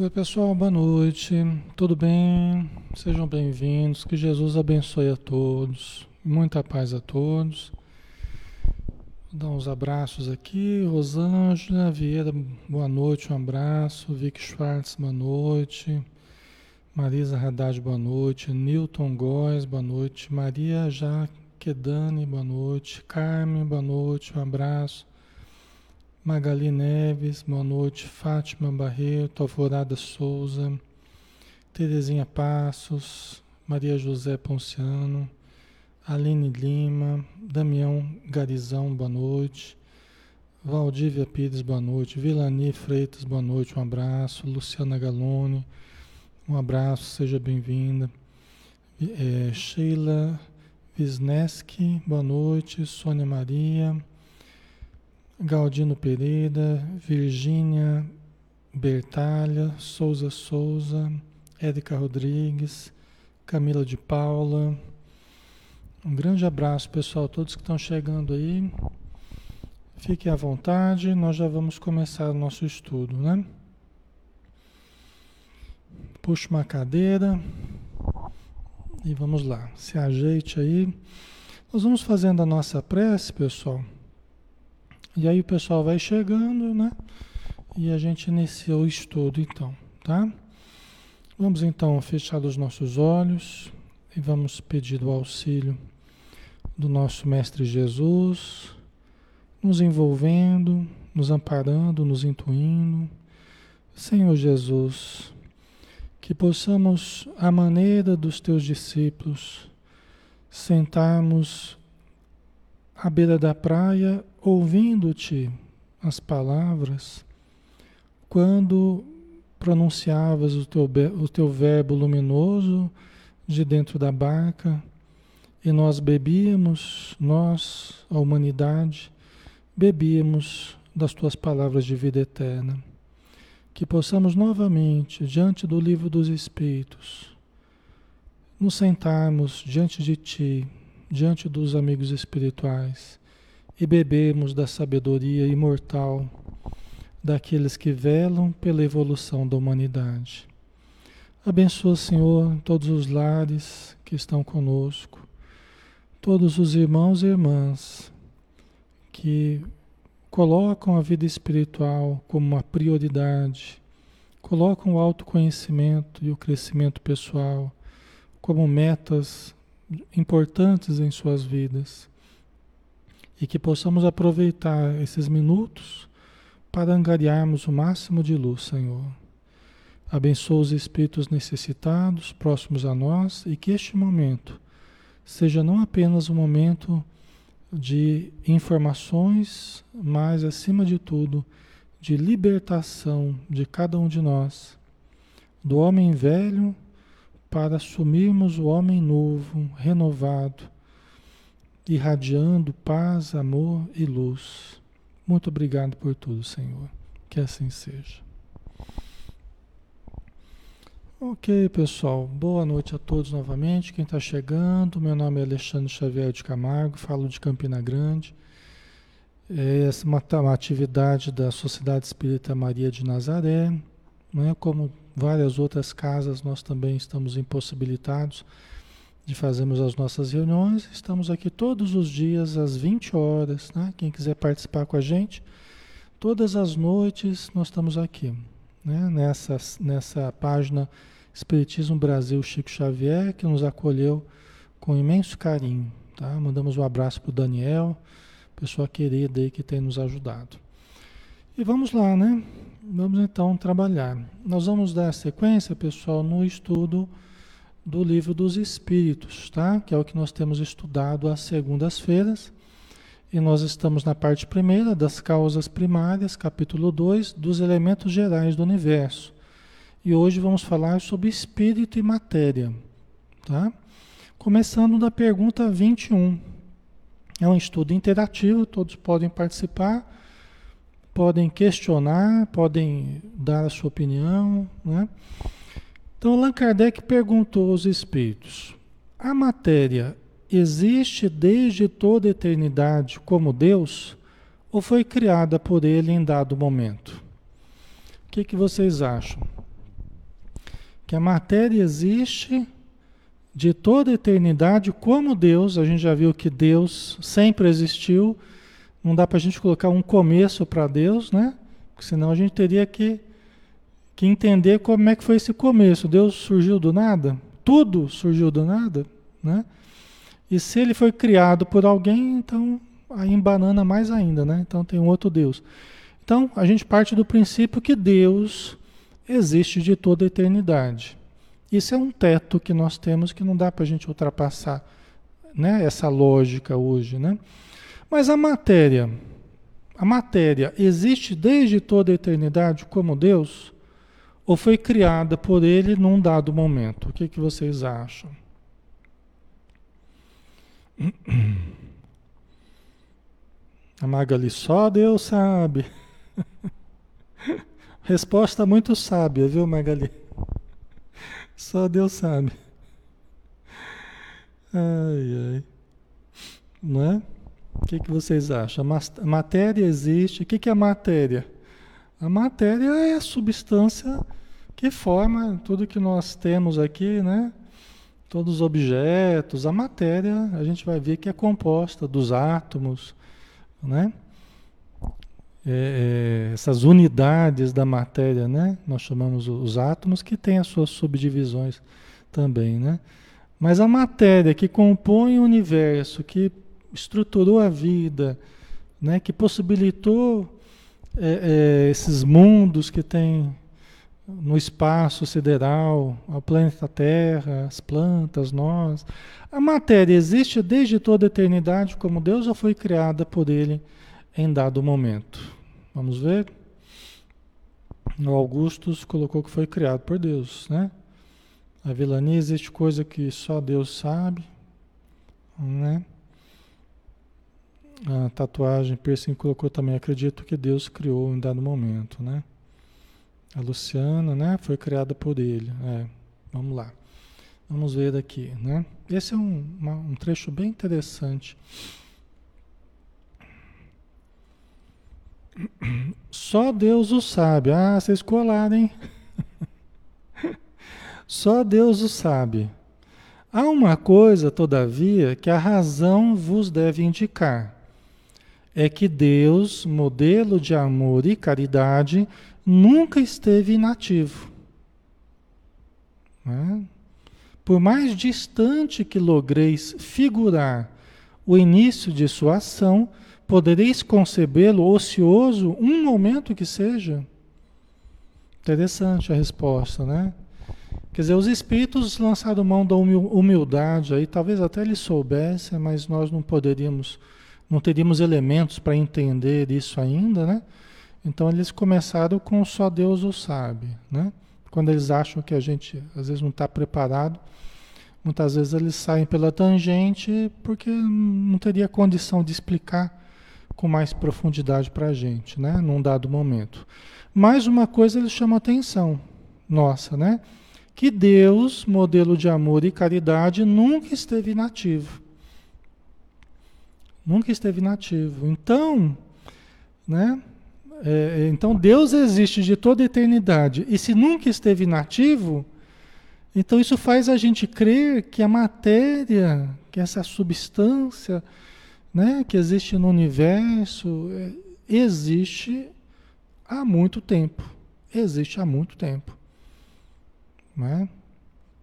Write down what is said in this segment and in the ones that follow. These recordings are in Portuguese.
Oi, pessoal, boa noite. Tudo bem? Sejam bem-vindos. Que Jesus abençoe a todos. Muita paz a todos. Vou dar uns abraços aqui. Rosângela Vieira, boa noite, um abraço. Vic Schwartz, boa noite. Marisa Haddad, boa noite. Newton Góes, boa noite. Maria Jaquedane, boa noite. Carmen, boa noite, um abraço. Magali Neves, boa noite. Fátima Barreto, Alvorada Souza, Terezinha Passos, Maria José Ponciano, Aline Lima, Damião Garizão, boa noite. Valdívia Pires, boa noite. Vilani Freitas, boa noite, um abraço. Luciana Galone, um abraço, seja bem-vinda. É, Sheila Wisneski, boa noite. Sônia Maria. Galdino Pereira, Virgínia Bertalha, Souza Souza, Érica Rodrigues, Camila de Paula. Um grande abraço, pessoal, todos que estão chegando aí. Fiquem à vontade, nós já vamos começar o nosso estudo, né? Puxa uma cadeira e vamos lá. Se ajeite aí. Nós vamos fazendo a nossa prece, pessoal. E aí o pessoal vai chegando, né? E a gente inicia o estudo então, tá? Vamos então fechar os nossos olhos e vamos pedir o auxílio do nosso Mestre Jesus, nos envolvendo, nos amparando, nos intuindo. Senhor Jesus, que possamos, à maneira dos teus discípulos, sentarmos à beira da praia ouvindo-te as palavras, quando pronunciavas o teu, o teu verbo luminoso de dentro da barca e nós bebíamos, nós, a humanidade, bebíamos das tuas palavras de vida eterna. Que possamos novamente, diante do livro dos Espíritos, nos sentarmos diante de Ti, diante dos amigos espirituais e bebemos da sabedoria imortal daqueles que velam pela evolução da humanidade. Abençoa, Senhor, todos os lares que estão conosco, todos os irmãos e irmãs que colocam a vida espiritual como uma prioridade, colocam o autoconhecimento e o crescimento pessoal como metas importantes em suas vidas e que possamos aproveitar esses minutos para angariarmos o máximo de luz, Senhor. Abençoa os espíritos necessitados, próximos a nós, e que este momento seja não apenas um momento de informações, mas, acima de tudo, de libertação de cada um de nós, do homem velho, para assumirmos o homem novo, renovado irradiando paz, amor e luz. Muito obrigado por tudo, Senhor. Que assim seja. Ok, pessoal. Boa noite a todos novamente. Quem está chegando, meu nome é Alexandre Xavier de Camargo, falo de Campina Grande. É uma, uma atividade da Sociedade Espírita Maria de Nazaré. Né? Como várias outras casas, nós também estamos impossibilitados de fazermos as nossas reuniões. Estamos aqui todos os dias às 20 horas, né? Quem quiser participar com a gente, todas as noites nós estamos aqui, né? Nessa, nessa página Espiritismo Brasil Chico Xavier, que nos acolheu com imenso carinho, tá? Mandamos um abraço para o Daniel, pessoa querida aí que tem nos ajudado. E vamos lá, né? Vamos então trabalhar. Nós vamos dar sequência, pessoal, no estudo do livro dos Espíritos, tá? Que é o que nós temos estudado às segundas-feiras. E nós estamos na parte primeira das causas primárias, capítulo 2, dos elementos gerais do universo. E hoje vamos falar sobre espírito e matéria, tá? Começando da pergunta 21. É um estudo interativo, todos podem participar, podem questionar, podem dar a sua opinião, né? Então, Allan Kardec perguntou aos espíritos: a matéria existe desde toda a eternidade como Deus ou foi criada por ele em dado momento? O que, que vocês acham? que a matéria existe de toda a eternidade como Deus, a gente já viu que Deus sempre existiu, não dá para a gente colocar um começo para Deus, né? Porque senão a gente teria que, que entender como é que foi esse começo. Deus surgiu do nada? Tudo surgiu do nada, né? E se ele foi criado por alguém, então aí embanana mais ainda, né? Então tem um outro Deus. Então a gente parte do princípio que Deus existe de toda a eternidade. Isso é um teto que nós temos que não dá para a gente ultrapassar, né? Essa lógica hoje, né? Mas a matéria, a matéria existe desde toda a eternidade como Deus? Ou foi criada por Ele num dado momento? O que, que vocês acham? A Magali, só Deus sabe. Resposta muito sábia, viu, Magali? Só Deus sabe. Ai, ai. Não é? O que, que vocês acham? A matéria existe. O que, que é matéria? A matéria é a substância que forma tudo que nós temos aqui, né? Todos os objetos, a matéria, a gente vai ver que é composta dos átomos, né? É, é, essas unidades da matéria, né? Nós chamamos os átomos que têm as suas subdivisões também, né? Mas a matéria que compõe o universo, que estruturou a vida, né? Que possibilitou é, é esses mundos que tem no espaço sideral, ao planeta Terra, as plantas, nós. A matéria existe desde toda a eternidade como Deus ou foi criada por Ele em dado momento? Vamos ver? O Augustus colocou que foi criado por Deus, né? A vilania existe coisa que só Deus sabe, né? A tatuagem, piercing colocou também, acredito que Deus criou em dado momento, né? A Luciana, né? Foi criada por ele. É, vamos lá. Vamos ver daqui, né? Esse é um, uma, um trecho bem interessante. Só Deus o sabe. Ah, vocês colaram, hein? Só Deus o sabe. Há uma coisa, todavia, que a razão vos deve indicar. É que Deus, modelo de amor e caridade, nunca esteve inativo. Né? Por mais distante que logreis figurar o início de sua ação, podereis concebê-lo ocioso um momento que seja? Interessante a resposta, né? Quer dizer, os espíritos lançaram mão da humildade aí, talvez até eles soubessem, mas nós não poderíamos, não teríamos elementos para entender isso ainda, né? Então eles começaram com só Deus o sabe, né? Quando eles acham que a gente às vezes não está preparado, muitas vezes eles saem pela tangente porque não teria condição de explicar com mais profundidade para a gente, né? Num dado momento. Mais uma coisa ele chama atenção nossa, né? Que Deus, modelo de amor e caridade, nunca esteve inativo. Nunca esteve inativo. Então, né? É, então Deus existe de toda a eternidade. E se nunca esteve inativo, então isso faz a gente crer que a matéria, que essa substância né, que existe no universo, é, existe há muito tempo. Existe há muito tempo. Né?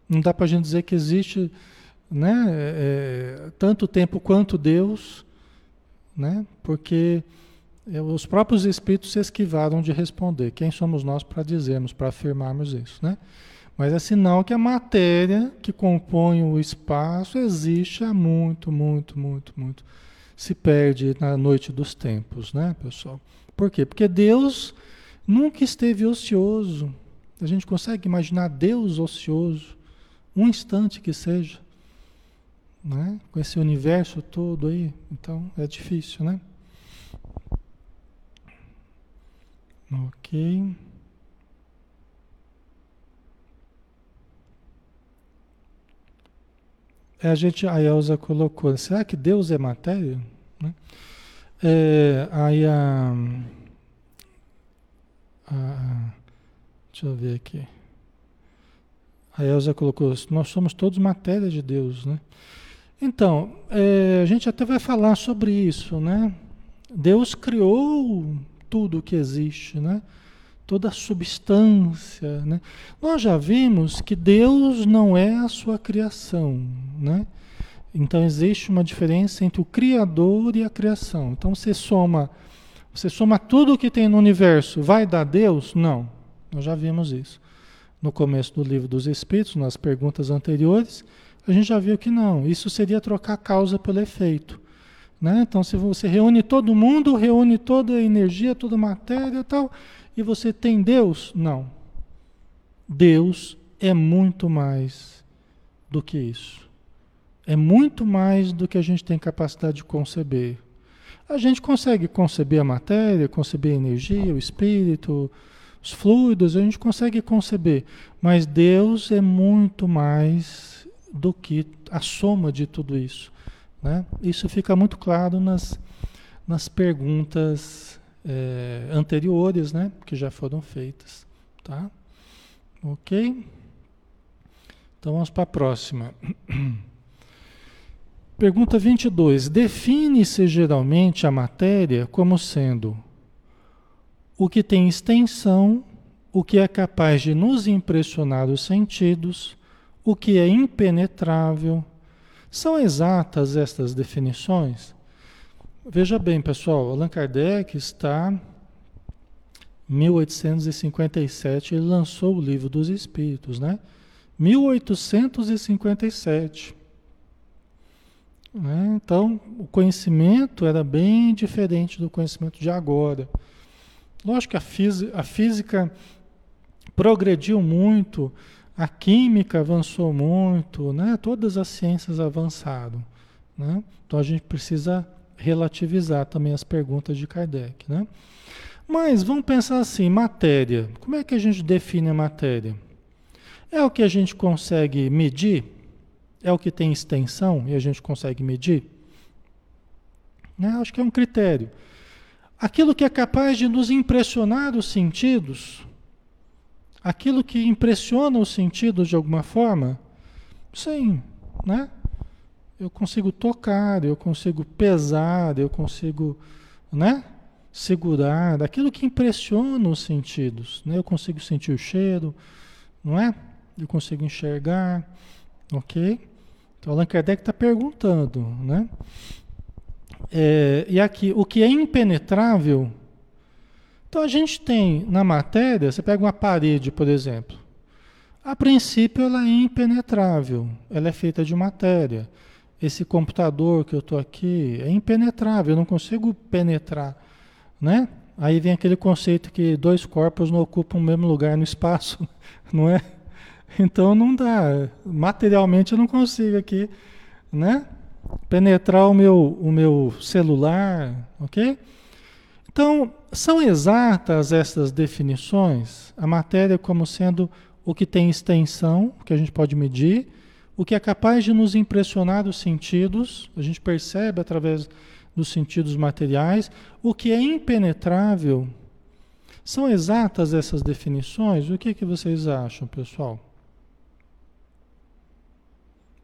Não dá para a gente dizer que existe né, é, é, tanto tempo quanto Deus, né? porque é, os próprios espíritos se esquivaram de responder. Quem somos nós para dizermos, para afirmarmos isso, né? Mas é sinal que a matéria que compõe o espaço existe há muito, muito, muito, muito. Se perde na noite dos tempos, né, pessoal? Por quê? Porque Deus nunca esteve ocioso. A gente consegue imaginar Deus ocioso, um instante que seja, né? Com esse universo todo aí. Então é difícil, né? Ok. É, a gente, a Elza colocou, será que Deus é matéria? Né? É, aí a, a, deixa eu ver aqui. A Elza colocou, nós somos todos matéria de Deus, né? Então, é, a gente até vai falar sobre isso, né? Deus criou tudo o que existe, né? Toda a substância, né? Nós já vimos que Deus não é a sua criação, né? Então existe uma diferença entre o criador e a criação. Então você soma, você soma tudo o que tem no universo, vai dar Deus? Não. Nós já vimos isso. No começo do livro dos Espíritos, nas perguntas anteriores, a gente já viu que não. Isso seria trocar causa pelo efeito. Né? Então, se você reúne todo mundo, reúne toda a energia, toda a matéria e tal, e você tem Deus? Não. Deus é muito mais do que isso. É muito mais do que a gente tem capacidade de conceber. A gente consegue conceber a matéria, conceber a energia, o espírito, os fluidos, a gente consegue conceber. Mas Deus é muito mais do que a soma de tudo isso. Né? Isso fica muito claro nas, nas perguntas é, anteriores, né? que já foram feitas. Tá? Ok? Então vamos para a próxima. Pergunta 22. Define-se geralmente a matéria como sendo o que tem extensão, o que é capaz de nos impressionar os sentidos, o que é impenetrável. São exatas estas definições? Veja bem, pessoal, Allan Kardec está em 1857, ele lançou o Livro dos Espíritos, né? 1857. Né? Então, o conhecimento era bem diferente do conhecimento de agora. Lógico que a a física progrediu muito, a química avançou muito, né? todas as ciências avançaram. Né? Então a gente precisa relativizar também as perguntas de Kardec. Né? Mas vamos pensar assim: matéria. Como é que a gente define a matéria? É o que a gente consegue medir? É o que tem extensão e a gente consegue medir? Né? Acho que é um critério. Aquilo que é capaz de nos impressionar os sentidos, aquilo que impressiona os sentidos de alguma forma, sim, né? Eu consigo tocar, eu consigo pesar, eu consigo, né? Segurar, aquilo que impressiona os sentidos, né? Eu consigo sentir o cheiro, não é? Eu consigo enxergar, ok? Então Allan Kardec está perguntando, né? É, e aqui, o que é impenetrável. Então a gente tem na matéria, você pega uma parede, por exemplo. A princípio ela é impenetrável, ela é feita de matéria. Esse computador que eu estou aqui é impenetrável, eu não consigo penetrar, né? Aí vem aquele conceito que dois corpos não ocupam o mesmo lugar no espaço, não é? Então não dá, materialmente eu não consigo aqui, né? penetrar o meu, o meu celular, ok? Então, são exatas essas definições? A matéria como sendo o que tem extensão, que a gente pode medir, o que é capaz de nos impressionar os sentidos, a gente percebe através dos sentidos materiais, o que é impenetrável. São exatas essas definições? O que, que vocês acham, pessoal?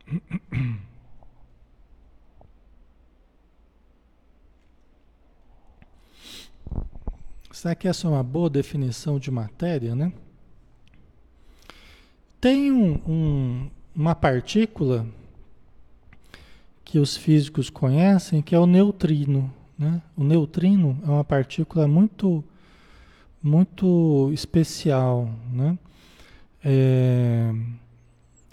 Será que essa é uma boa definição de matéria, né? Tem um, um, uma partícula que os físicos conhecem, que é o neutrino. Né? O neutrino é uma partícula muito, muito especial. Né? É,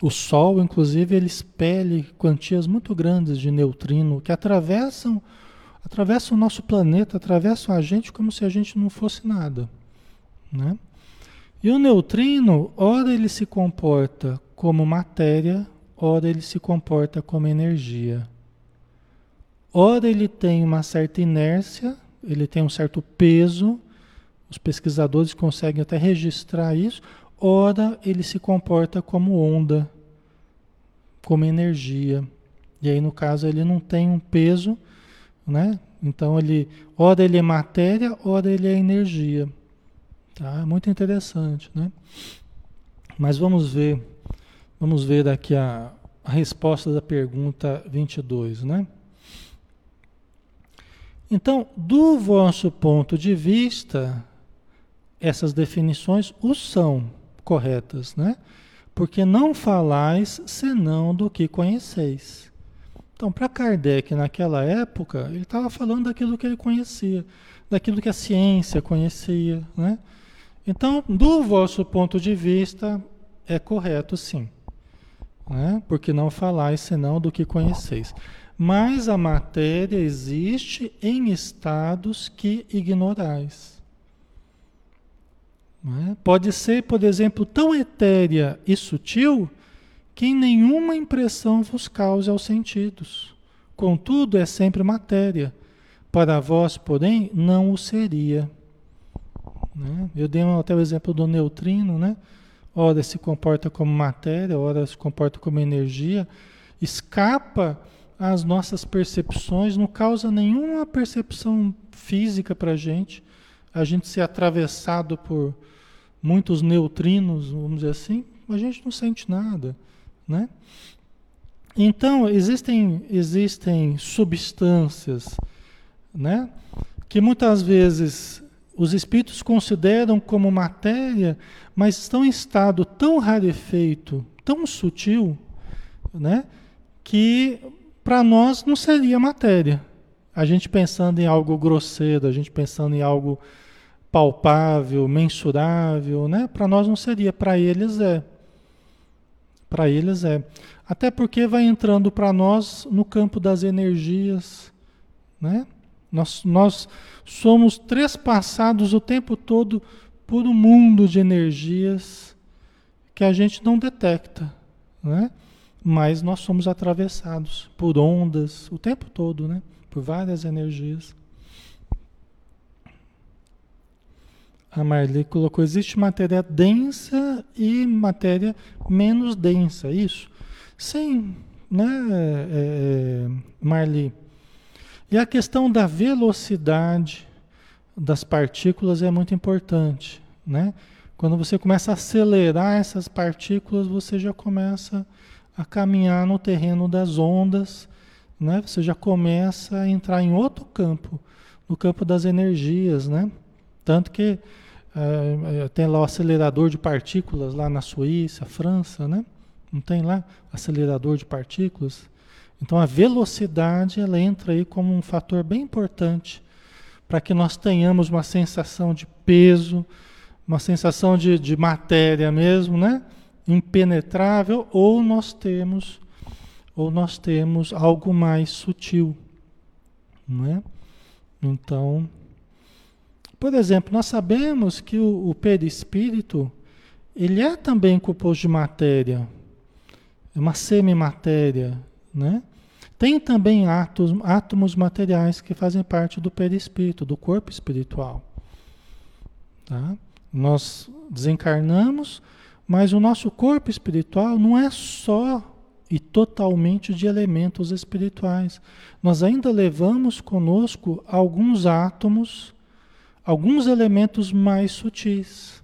o Sol, inclusive, ele expele quantias muito grandes de neutrino que atravessam atravessam o nosso planeta, atravessam a gente como se a gente não fosse nada. Né? E o neutrino, ora ele se comporta como matéria, ora ele se comporta como energia. Ora ele tem uma certa inércia, ele tem um certo peso, os pesquisadores conseguem até registrar isso, ora ele se comporta como onda, como energia. E aí, no caso, ele não tem um peso, né? Então ele, ora ele é matéria, ora ele é energia. Tá? Muito interessante, né? Mas vamos ver Vamos ver aqui a, a resposta da pergunta 22, né? Então, do vosso ponto de vista, essas definições o são corretas, né? Porque não falais senão do que conheceis. Então, para Kardec, naquela época, ele estava falando daquilo que ele conhecia, daquilo que a ciência conhecia, né? Então, do vosso ponto de vista, é correto sim. Né? Porque não falais senão do que conheceis. Mas a matéria existe em estados que ignorais. É? Pode ser, por exemplo, tão etérea e sutil que nenhuma impressão vos cause aos sentidos. Contudo, é sempre matéria. Para vós, porém, não o seria. Né? Eu dei até o exemplo do neutrino, né? Ora se comporta como matéria, ora se comporta como energia, escapa às nossas percepções, não causa nenhuma percepção física para a gente. A gente ser atravessado por muitos neutrinos, vamos dizer assim, a gente não sente nada, né? Então, existem, existem substâncias, né? Que muitas vezes os espíritos consideram como matéria, mas estão em estado tão rarefeito, tão sutil, né? Que para nós não seria matéria. A gente pensando em algo grosseiro, a gente pensando em algo palpável, mensurável, né? Para nós não seria, para eles é. Para eles é. Até porque vai entrando para nós no campo das energias, né? Nós, nós somos trespassados o tempo todo por um mundo de energias que a gente não detecta, né? Mas nós somos atravessados por ondas o tempo todo, né? Por várias energias. A Marli colocou: existe matéria densa e matéria menos densa, é isso? Sim, né, é, é, Marli? E a questão da velocidade das partículas é muito importante, né? Quando você começa a acelerar essas partículas, você já começa a caminhar no terreno das ondas, né? Você já começa a entrar em outro campo, no campo das energias, né? Tanto que é, tem lá o acelerador de partículas lá na Suíça, França, né? Não tem lá acelerador de partículas? Então a velocidade ela entra aí como um fator bem importante para que nós tenhamos uma sensação de peso, uma sensação de, de matéria mesmo, né? Impenetrável, ou nós temos ou nós temos algo mais sutil, não é? Então, por exemplo, nós sabemos que o, o perispírito, ele é também composto de matéria, é uma semimatéria, né? Tem também átomos, materiais que fazem parte do perispírito, do corpo espiritual. Tá? Nós desencarnamos, mas o nosso corpo espiritual não é só e totalmente de elementos espirituais. Nós ainda levamos conosco alguns átomos alguns elementos mais sutis.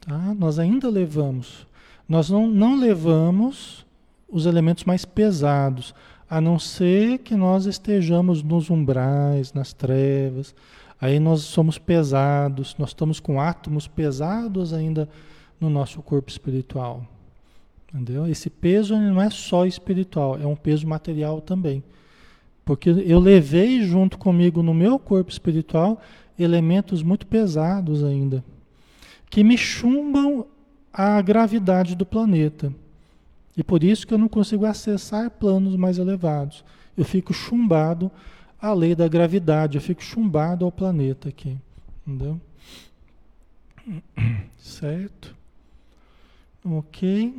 Tá? Nós ainda levamos. Nós não, não levamos os elementos mais pesados, a não ser que nós estejamos nos umbrais, nas trevas. Aí nós somos pesados, nós estamos com átomos pesados ainda no nosso corpo espiritual. Entendeu? Esse peso não é só espiritual, é um peso material também. Porque eu levei junto comigo no meu corpo espiritual elementos muito pesados ainda, que me chumbam a gravidade do planeta. E por isso que eu não consigo acessar planos mais elevados. Eu fico chumbado à lei da gravidade, eu fico chumbado ao planeta aqui. Entendeu? Certo? Ok.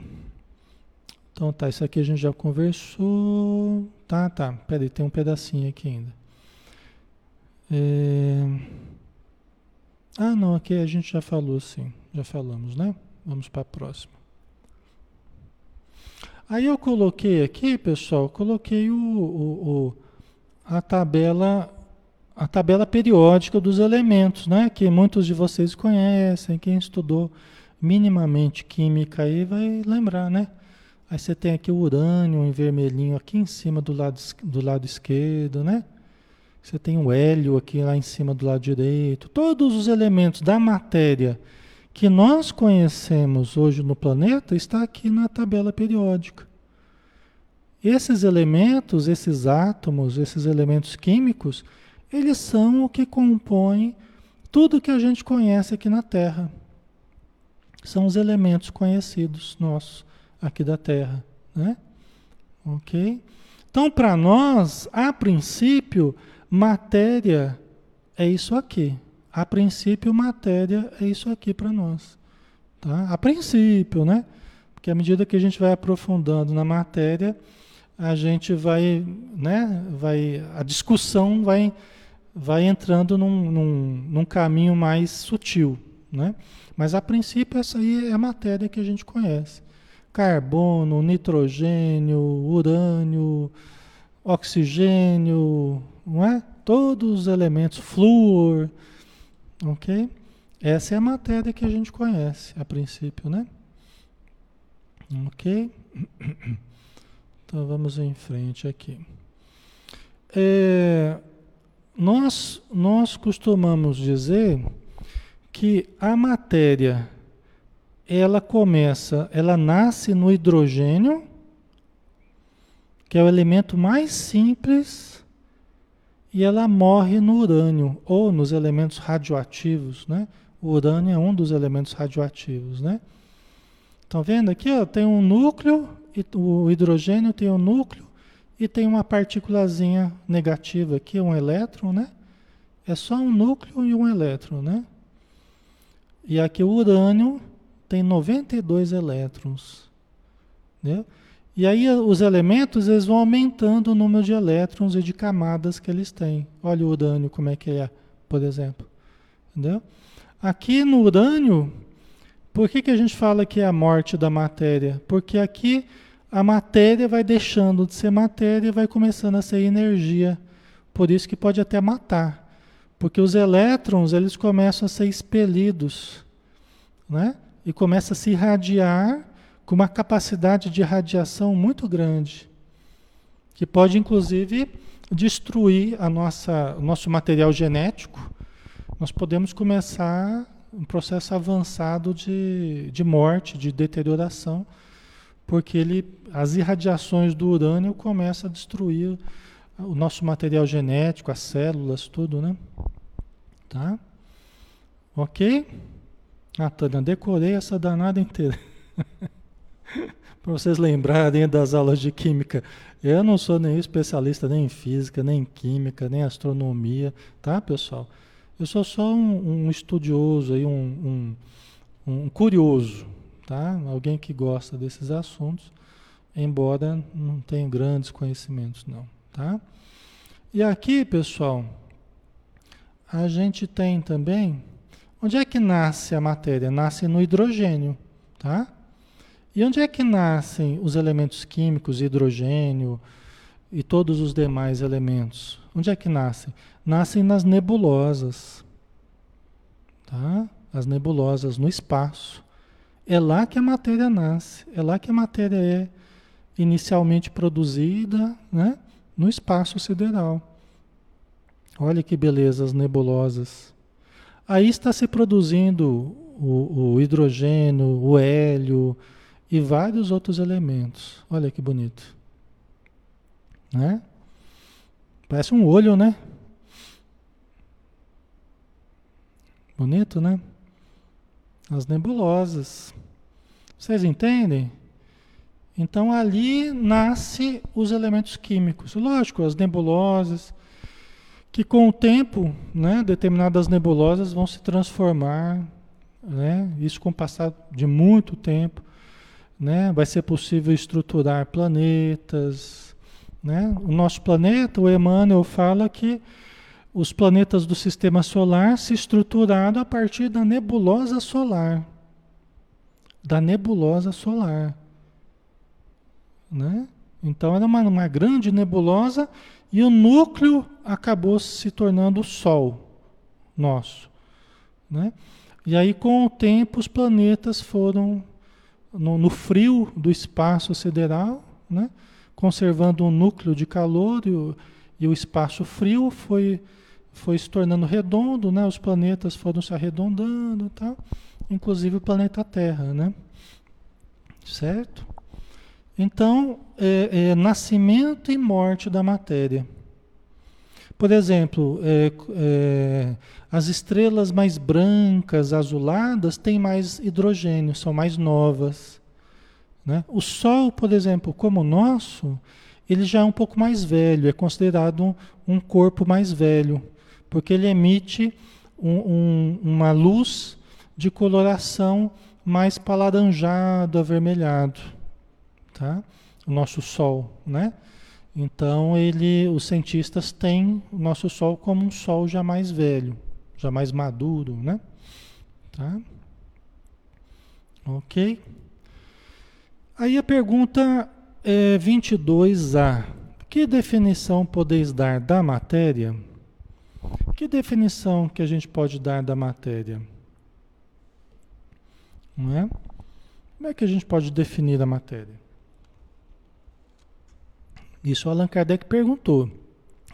Então tá, isso aqui a gente já conversou. Tá, tá. Peraí, tem um pedacinho aqui ainda. É... Ah, não, aqui a gente já falou sim. Já falamos, né? Vamos para a próxima. Aí eu coloquei aqui, pessoal, coloquei o, o, o, a tabela a tabela periódica dos elementos, né? Que muitos de vocês conhecem, quem estudou minimamente química aí vai lembrar, né? Aí você tem aqui o urânio em vermelhinho aqui em cima do lado, do lado esquerdo, né? Você tem o hélio aqui lá em cima do lado direito. Todos os elementos da matéria que nós conhecemos hoje no planeta está aqui na tabela periódica. Esses elementos, esses átomos, esses elementos químicos, eles são o que compõem tudo que a gente conhece aqui na Terra. São os elementos conhecidos nossos aqui da Terra, né? OK? Então, para nós, a princípio, matéria é isso aqui. A princípio, matéria é isso aqui para nós. Tá? A princípio, né? Porque à medida que a gente vai aprofundando na matéria, a gente vai, né? Vai, a discussão vai, vai entrando num, num, num caminho mais sutil, né? Mas a princípio essa aí é a matéria que a gente conhece. Carbono, nitrogênio, urânio, oxigênio, não é? Todos os elementos, flúor, ok? Essa é a matéria que a gente conhece a princípio, né? Ok? Então vamos em frente aqui. É, nós, nós costumamos dizer que a matéria ela começa, ela nasce no hidrogênio que é o elemento mais simples, e ela morre no urânio, ou nos elementos radioativos, né? O urânio é um dos elementos radioativos, né? Estão vendo aqui, ó, tem um núcleo, o hidrogênio tem um núcleo e tem uma partículazinha negativa aqui, um elétron, né? É só um núcleo e um elétron, né? E aqui o urânio tem 92 elétrons, entendeu? E aí os elementos eles vão aumentando o número de elétrons e de camadas que eles têm. Olha o urânio como é que é, por exemplo. Entendeu? Aqui no urânio, por que, que a gente fala que é a morte da matéria? Porque aqui a matéria vai deixando de ser matéria e vai começando a ser energia. Por isso que pode até matar. Porque os elétrons eles começam a ser expelidos. Né? E começa a se irradiar com uma capacidade de radiação muito grande, que pode inclusive destruir a nossa, o nosso material genético. Nós podemos começar um processo avançado de, de morte, de deterioração, porque ele, as irradiações do urânio começam a destruir o nosso material genético, as células, tudo, né? Tá? Ok? Ah, decorei essa danada inteira. para vocês lembrarem das aulas de química. Eu não sou nem especialista nem em física, nem em química, nem em astronomia, tá, pessoal? Eu sou só um, um estudioso, aí, um, um, um, curioso, tá? Alguém que gosta desses assuntos, embora não tenha grandes conhecimentos, não, tá? E aqui, pessoal, a gente tem também. Onde é que nasce a matéria? Nasce no hidrogênio, tá? E onde é que nascem os elementos químicos, hidrogênio e todos os demais elementos? Onde é que nascem? Nascem nas nebulosas. Tá? As nebulosas no espaço. É lá que a matéria nasce, é lá que a matéria é inicialmente produzida, né? no espaço sideral. Olha que beleza as nebulosas. Aí está se produzindo o, o hidrogênio, o hélio, e vários outros elementos. Olha que bonito. Né? Parece um olho, né? Bonito, né? As nebulosas. Vocês entendem? Então ali nasce os elementos químicos. Lógico, as nebulosas, que com o tempo, né, determinadas nebulosas vão se transformar, né, isso com o passar de muito tempo, né? Vai ser possível estruturar planetas, né? O nosso planeta, o Emmanuel fala que os planetas do sistema solar se estruturaram a partir da nebulosa solar. Da nebulosa solar. Né? Então era uma, uma grande nebulosa e o núcleo acabou se tornando o Sol nosso. Né? E aí, com o tempo, os planetas foram no, no frio do espaço sideral, né? conservando um núcleo de calor e o, e o espaço frio foi, foi se tornando redondo, né? os planetas foram se arredondando tal, inclusive o planeta Terra. Né? Certo? Então, é, é, nascimento e morte da matéria. Por exemplo, é, é, as estrelas mais brancas, azuladas, têm mais hidrogênio, são mais novas. Né? O Sol, por exemplo, como o nosso, ele já é um pouco mais velho, é considerado um, um corpo mais velho, porque ele emite um, um, uma luz de coloração mais palaranjado, avermelhado. Tá? O nosso Sol, né? Então ele, os cientistas têm o nosso Sol como um Sol já mais velho, já mais maduro, né? Tá? Ok? Aí a pergunta é 22A. Que definição podeis dar da matéria? Que definição que a gente pode dar da matéria? Não é? Como é que a gente pode definir a matéria? Isso Allan Kardec perguntou.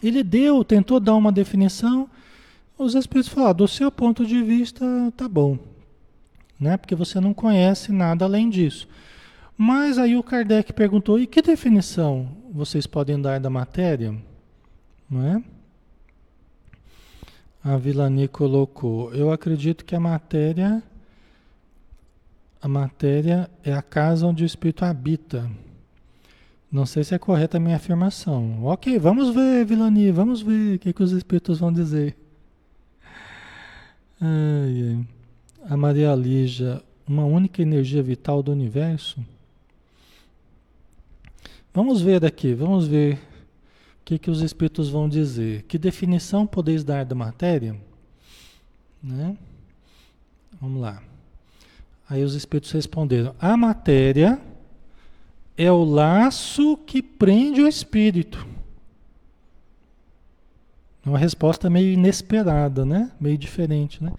Ele deu, tentou dar uma definição. Os espíritos falaram, do seu ponto de vista, tá bom. Né? Porque você não conhece nada além disso. Mas aí o Kardec perguntou, e que definição vocês podem dar da matéria? Não é? A Vilani colocou, eu acredito que a matéria a matéria é a casa onde o espírito habita. Não sei se é correta a minha afirmação. Ok, vamos ver, Vilani, vamos ver o que, que os espíritos vão dizer. Ai, ai. A Maria Lígia, uma única energia vital do universo? Vamos ver aqui, vamos ver o que, que os espíritos vão dizer. Que definição podeis dar da matéria? Né? Vamos lá. Aí os espíritos responderam: a matéria é o laço que prende o espírito. Uma resposta meio inesperada, né? Meio diferente, né?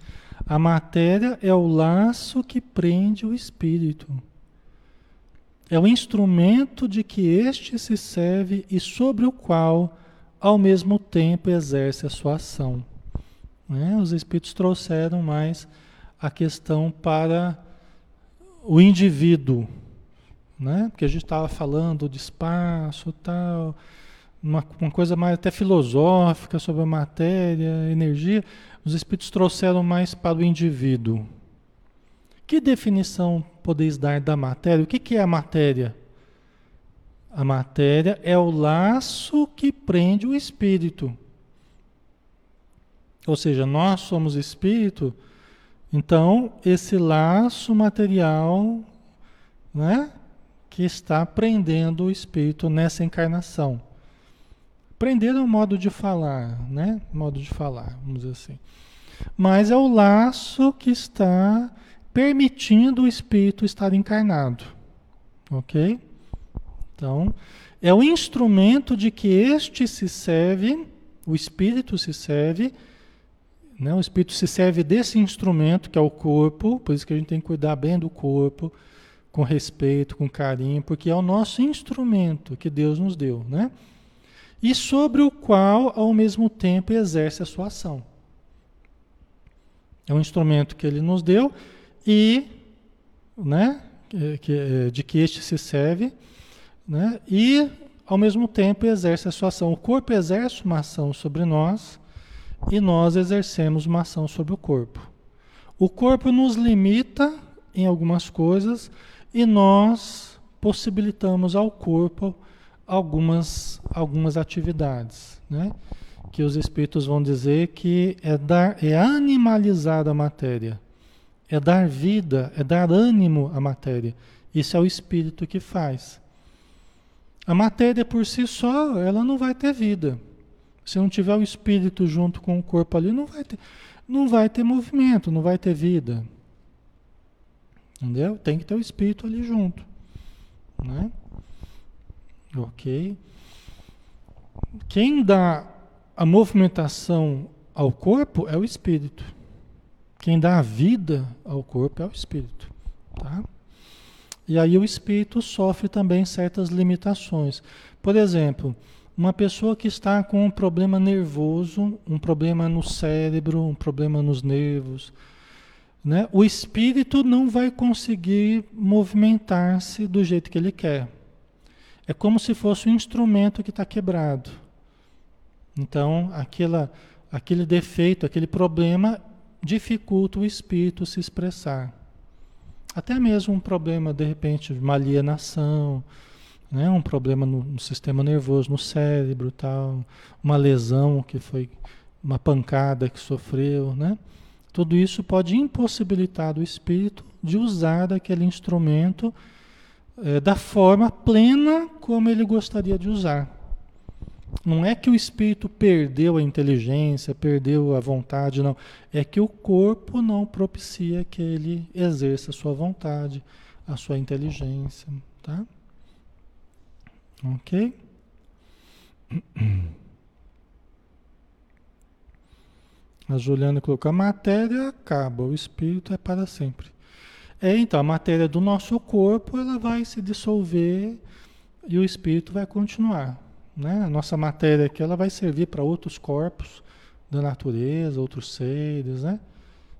A matéria é o laço que prende o espírito. É o instrumento de que este se serve e sobre o qual, ao mesmo tempo, exerce a sua ação. Né? Os espíritos trouxeram mais a questão para o indivíduo, né? Porque a gente estava falando de espaço, tal, uma, uma coisa mais até filosófica sobre a matéria, energia. Os espíritos trouxeram mais para o indivíduo. Que definição podeis dar da matéria? O que, que é a matéria? A matéria é o laço que prende o espírito. Ou seja, nós somos espírito, então esse laço material, né? Que está prendendo o espírito nessa encarnação. Prender é um modo de falar, né? Modo de falar, vamos dizer assim. Mas é o laço que está permitindo o espírito estar encarnado. Ok? Então, é o instrumento de que este se serve, o espírito se serve, né? o espírito se serve desse instrumento que é o corpo, por isso que a gente tem que cuidar bem do corpo com respeito, com carinho, porque é o nosso instrumento que Deus nos deu, né? E sobre o qual, ao mesmo tempo, exerce a sua ação. É um instrumento que Ele nos deu e, né? De que este se serve, né? E, ao mesmo tempo, exerce a sua ação. O corpo exerce uma ação sobre nós e nós exercemos uma ação sobre o corpo. O corpo nos limita em algumas coisas e nós possibilitamos ao corpo algumas, algumas atividades, né? que os espíritos vão dizer que é, dar, é animalizar a matéria, é dar vida, é dar ânimo à matéria. Isso é o espírito que faz. A matéria por si só, ela não vai ter vida. Se não tiver o espírito junto com o corpo ali, não vai ter, não vai ter movimento, não vai ter vida. Entendeu? Tem que ter o espírito ali junto. Né? Ok? Quem dá a movimentação ao corpo é o espírito. Quem dá a vida ao corpo é o espírito, tá? E aí o espírito sofre também certas limitações. Por exemplo, uma pessoa que está com um problema nervoso, um problema no cérebro, um problema nos nervos, né? o espírito não vai conseguir movimentar-se do jeito que ele quer. É como se fosse um instrumento que está quebrado. Então, aquela, aquele defeito, aquele problema dificulta o espírito se expressar. Até mesmo um problema, de repente, de uma alienação, né? um problema no, no, sistema nervoso, no cérebro, tal, uma lesão que foi uma pancada que sofreu, né? Tudo isso pode impossibilitar o espírito de usar aquele instrumento é, da forma plena como ele gostaria de usar. Não é que o espírito perdeu a inteligência, perdeu a vontade, não. É que o corpo não propicia que ele exerça a sua vontade, a sua inteligência, tá? Ok? A Juliana colocou: a matéria acaba, o espírito é para sempre. É, então, a matéria do nosso corpo ela vai se dissolver e o espírito vai continuar. Né? A nossa matéria aqui ela vai servir para outros corpos da natureza, outros seres, né?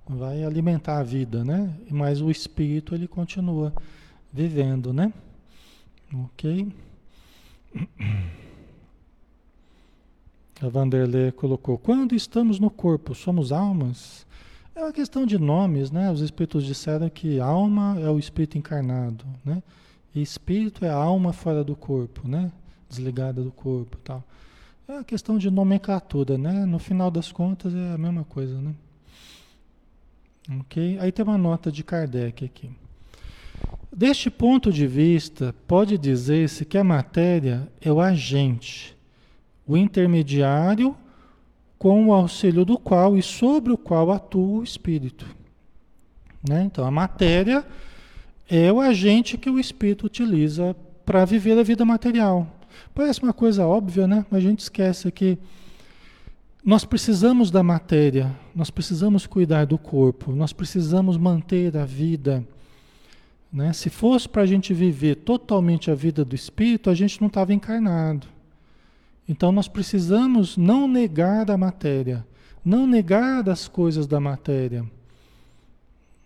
Vai alimentar a vida, né? Mas o espírito ele continua vivendo, né? Ok? A Vanderlei colocou: quando estamos no corpo, somos almas? É uma questão de nomes, né? Os espíritos disseram que alma é o espírito encarnado, né? E espírito é a alma fora do corpo, né? desligada do corpo tal. É uma questão de nomenclatura, né? No final das contas é a mesma coisa, né? Ok? Aí tem uma nota de Kardec aqui. Deste ponto de vista, pode dizer-se que a matéria é o agente, o intermediário com o auxílio do qual e sobre o qual atua o espírito. Né? Então, a matéria é o agente que o espírito utiliza para viver a vida material. Parece uma coisa óbvia, né? Mas a gente esquece que nós precisamos da matéria, nós precisamos cuidar do corpo, nós precisamos manter a vida. Né? Se fosse para a gente viver totalmente a vida do espírito, a gente não estava encarnado. Então nós precisamos não negar a matéria, não negar as coisas da matéria.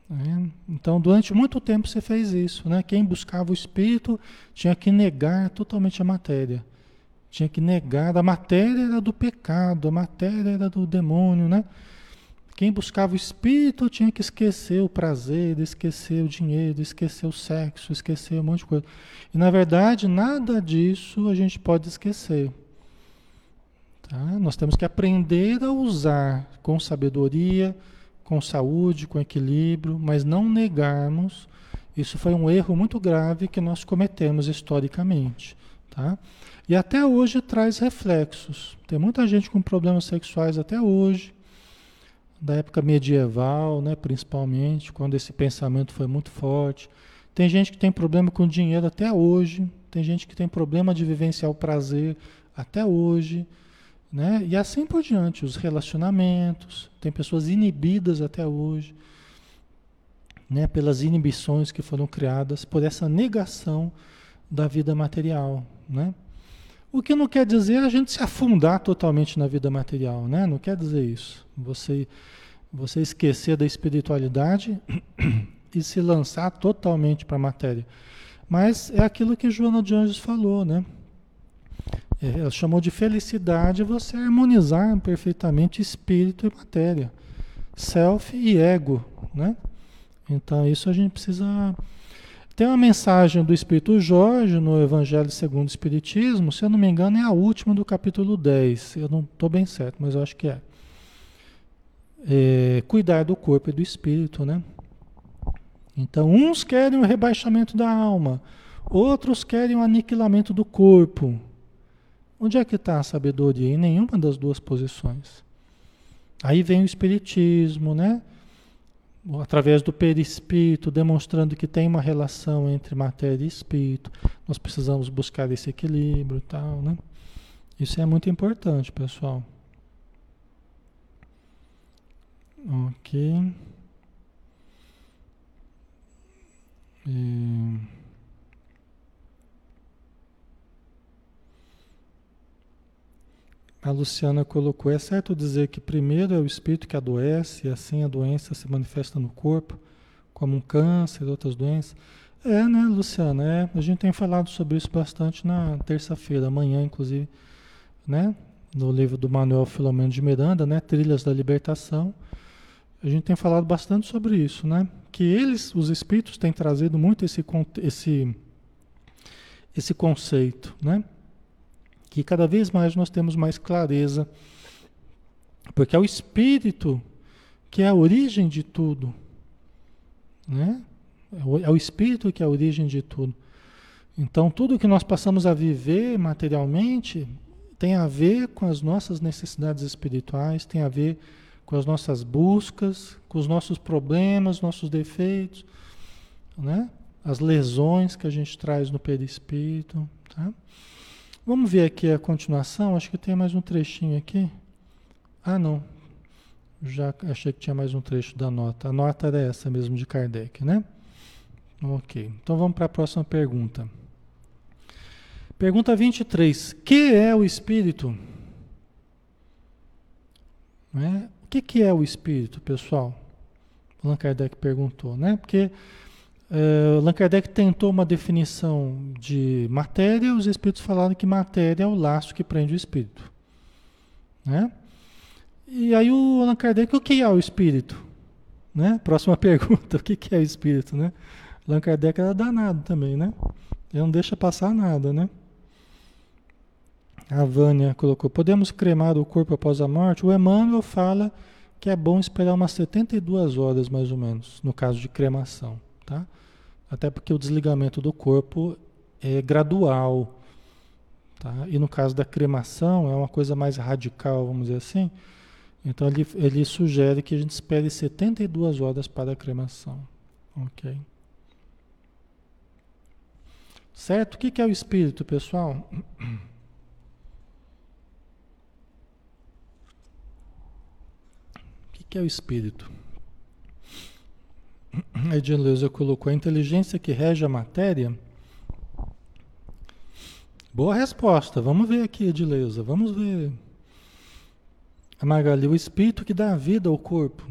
Né? Então, durante muito tempo você fez isso. Né? Quem buscava o espírito tinha que negar totalmente a matéria. Tinha que negar. A matéria era do pecado, a matéria era do demônio. Né? Quem buscava o espírito tinha que esquecer o prazer, esquecer o dinheiro, esquecer o sexo, esquecer um monte de coisa. E na verdade, nada disso a gente pode esquecer. Tá? Nós temos que aprender a usar com sabedoria com saúde, com equilíbrio, mas não negarmos. Isso foi um erro muito grave que nós cometemos historicamente. Tá? E até hoje traz reflexos. Tem muita gente com problemas sexuais até hoje, da época medieval, né, principalmente, quando esse pensamento foi muito forte. Tem gente que tem problema com dinheiro até hoje. Tem gente que tem problema de vivenciar o prazer até hoje. Né? E assim por diante, os relacionamentos, tem pessoas inibidas até hoje, né? pelas inibições que foram criadas por essa negação da vida material. Né? O que não quer dizer a gente se afundar totalmente na vida material, né? não quer dizer isso. Você, você esquecer da espiritualidade e se lançar totalmente para a matéria. Mas é aquilo que Joana de Anjos falou, né? Ela chamou de felicidade você harmonizar perfeitamente espírito e matéria, self e ego, né? Então isso a gente precisa tem uma mensagem do Espírito Jorge no Evangelho segundo o Espiritismo, se eu não me engano, é a última do capítulo 10. Eu não estou bem certo, mas eu acho que é. é. Cuidar do corpo e do espírito, né? Então, uns querem o rebaixamento da alma, outros querem o aniquilamento do corpo. Onde é que está a sabedoria? Em nenhuma das duas posições. Aí vem o espiritismo, né? Através do perispírito, demonstrando que tem uma relação entre matéria e espírito. Nós precisamos buscar esse equilíbrio e tal, né? Isso é muito importante, pessoal. Ok. E... A Luciana colocou: é certo dizer que primeiro é o espírito que adoece e assim a doença se manifesta no corpo, como um câncer e outras doenças? É, né, Luciana? É, a gente tem falado sobre isso bastante na terça-feira, amanhã, inclusive, né? No livro do Manuel Filomeno de Miranda, né? Trilhas da Libertação. A gente tem falado bastante sobre isso, né? Que eles, os espíritos, têm trazido muito esse, esse, esse conceito, né? Que cada vez mais nós temos mais clareza, porque é o espírito que é a origem de tudo, né? É, é o espírito que é a origem de tudo. Então, tudo que nós passamos a viver materialmente tem a ver com as nossas necessidades espirituais, tem a ver com as nossas buscas, com os nossos problemas, nossos defeitos, né? as lesões que a gente traz no perispírito. Tá? Vamos ver aqui a continuação, acho que tem mais um trechinho aqui. Ah, não. Já achei que tinha mais um trecho da nota. A nota era essa mesmo de Kardec, né? Ok. Então vamos para a próxima pergunta. Pergunta 23. Que é o espírito? Né? O que, que é o espírito, pessoal? Allan Kardec perguntou, né? Porque uh, Allan Kardec tentou uma definição de matéria, os espíritos falaram que matéria é o laço que prende o espírito. Né? E aí o Allan Kardec, o que é o espírito? Né? Próxima pergunta, o que, é o espírito, né? Allan Kardec era danado também, né? Ele não deixa passar nada, né? A Vânia colocou: podemos cremar o corpo após a morte? O Emmanuel fala que é bom esperar umas 72 horas, mais ou menos, no caso de cremação, tá? Até porque o desligamento do corpo é gradual, tá? E no caso da cremação é uma coisa mais radical, vamos dizer assim. Então ele, ele sugere que a gente espere 72 horas para a cremação, ok? Certo? O que é o espírito, pessoal? O que é o espírito? A Edileuza colocou a inteligência que rege a matéria. Boa resposta. Vamos ver aqui, Edileuza. Vamos ver. A Magali, o espírito que dá vida ao corpo.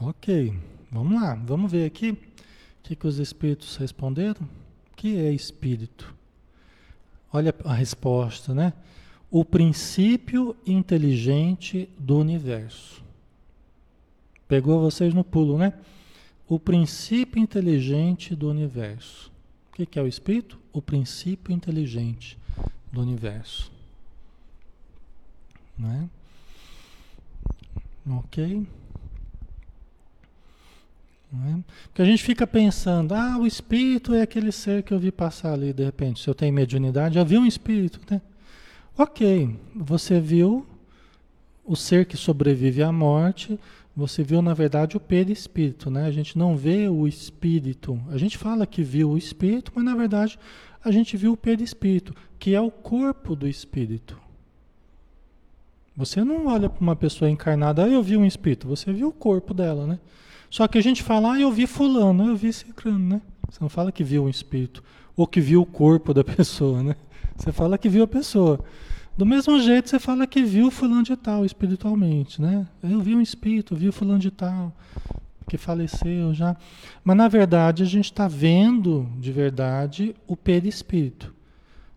Ok. Vamos lá. Vamos ver aqui que, que os espíritos responderam? O que é espírito? Olha a resposta, né? O princípio inteligente do universo. Pegou vocês no pulo, né? O princípio inteligente do universo. O que, é o espírito? O princípio inteligente do universo. Né? Ok? É? Porque a gente fica pensando, ah, o espírito é aquele ser que eu vi passar ali de repente. Se eu tenho mediunidade, já vi um espírito, né? Ok, você viu o ser que sobrevive à morte, você viu na verdade o perispírito, né? A gente não vê o espírito. A gente fala que viu o espírito, mas na verdade a gente viu o perispírito, que é o corpo do espírito. Você não olha para uma pessoa encarnada, ah, eu vi um espírito, você viu o corpo dela, né? Só que a gente fala, ah, eu vi fulano, eu vi ciclano, né? Você não fala que viu um espírito, ou que viu o corpo da pessoa, né? Você fala que viu a pessoa. Do mesmo jeito, você fala que viu fulano de tal, espiritualmente, né? Eu vi um espírito, vi fulano de tal, que faleceu já. Mas, na verdade, a gente está vendo, de verdade, o perispírito.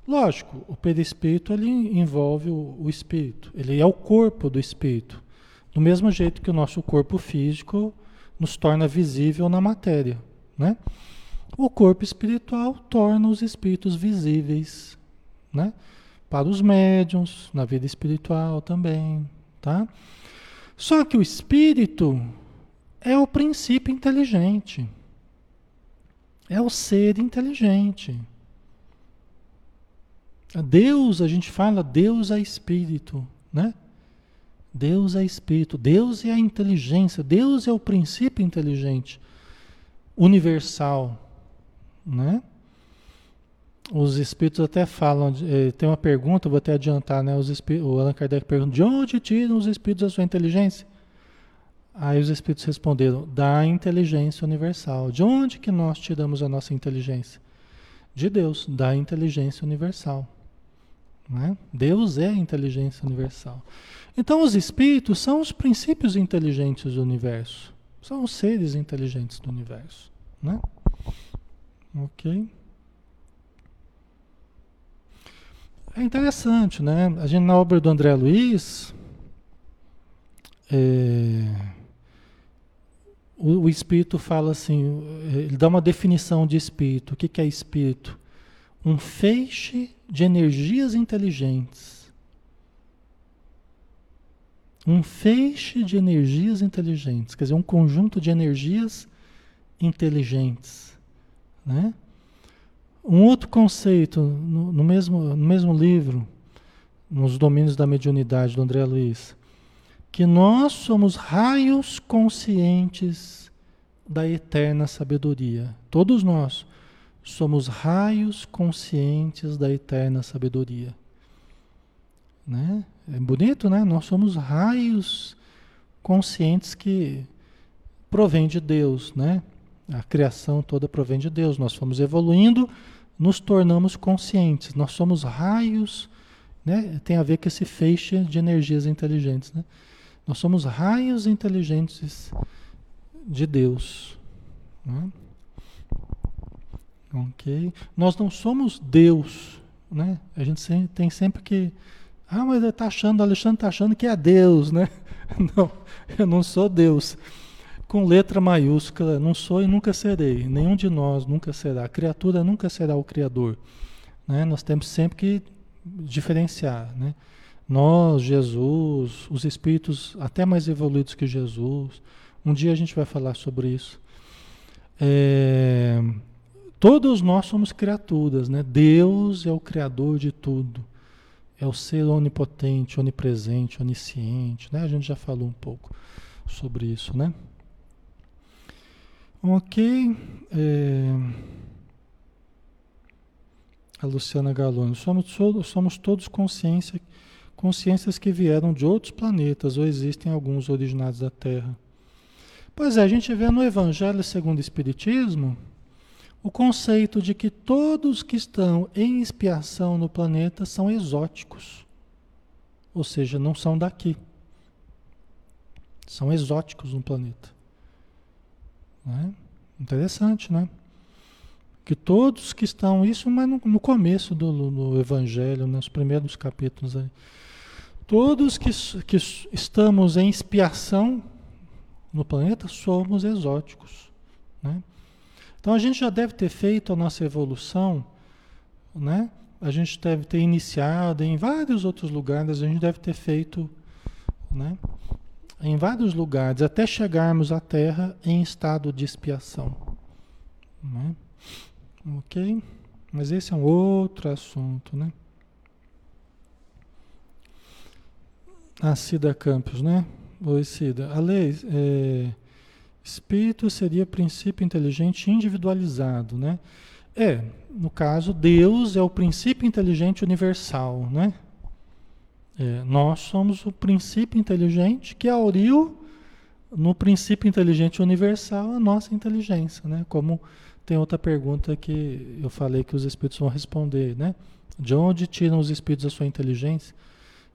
Lógico, o perispírito ele envolve o, o espírito, ele é o corpo do espírito. Do mesmo jeito que o nosso corpo físico nos torna visível na matéria, né? O corpo espiritual torna os espíritos visíveis, né? Para os médiums, na vida espiritual também, tá? Só que o espírito é o princípio inteligente. É o ser inteligente. Deus, a gente fala, Deus é espírito, né? Deus é espírito, Deus é a inteligência, Deus é o princípio inteligente, universal, né? Os espíritos até falam, eh, tem uma pergunta, vou até adiantar, né? Os espíritos, o Allan Kardec pergunta, de onde tiram os espíritos a sua inteligência? Aí os espíritos responderam: da inteligência universal. De onde que nós tiramos a nossa inteligência? De Deus, da inteligência universal. Né? Deus é a inteligência universal. Então, os espíritos são os princípios inteligentes do universo. São os seres inteligentes do universo. Né? Ok? É interessante, né? A gente, na obra do André Luiz, é, o, o, espírito fala assim, ele dá uma definição de espírito. O que, que é espírito? Um feixe de energias inteligentes. Um feixe de energias inteligentes, quer dizer, um conjunto de energias inteligentes. Né? Um outro conceito, no, no, mesmo, no mesmo livro, nos domínios da mediunidade do André Luiz, que nós somos raios conscientes da eterna sabedoria. Todos nós somos raios conscientes da eterna sabedoria. Né? É bonito, né? Nós somos raios conscientes que provém de Deus, né? A criação toda provém de Deus. Nós fomos evoluindo, nos tornamos conscientes. Nós somos raios, né? Tem a ver com esse feixe de energias inteligentes, né? Nós somos raios inteligentes de Deus. Né? Ok? Nós não somos Deus, né? A gente tem sempre que. Ah, mas está achando, Alexandre está achando que é Deus, né? Não, eu não sou Deus. Com letra maiúscula, não sou e nunca serei. Nenhum de nós nunca será. A criatura nunca será o Criador. Né? Nós temos sempre que diferenciar, né? Nós, Jesus, os espíritos até mais evoluídos que Jesus. Um dia a gente vai falar sobre isso. É, todos nós somos criaturas, né? Deus é o criador de tudo. É o ser onipotente, onipresente, onisciente, né? A gente já falou um pouco sobre isso, né? Ok. É... A Luciana Galone. Somos, somos todos consciência consciências que vieram de outros planetas ou existem alguns originados da Terra. Pois é, a gente vê no Evangelho segundo o Espiritismo o conceito de que todos que estão em expiação no planeta são exóticos. Ou seja, não são daqui. São exóticos no planeta. Né? Interessante, né? Que todos que estão, isso mas no, no começo do, do Evangelho, nos primeiros capítulos aí. Todos que, que estamos em expiação no planeta somos exóticos. Né? Então a gente já deve ter feito a nossa evolução, né? a gente deve ter iniciado em vários outros lugares, a gente deve ter feito né? Em vários lugares, até chegarmos à Terra em estado de expiação. Né? Ok? Mas esse é um outro assunto, né? A Cida Campos, né? Oi, Cida. A lei, é, espírito seria princípio inteligente individualizado, né? É, no caso, Deus é o princípio inteligente universal, né? É, nós somos o princípio inteligente que auriu no princípio inteligente universal a nossa inteligência, né? Como tem outra pergunta que eu falei que os espíritos vão responder, né? De onde tiram os espíritos a sua inteligência?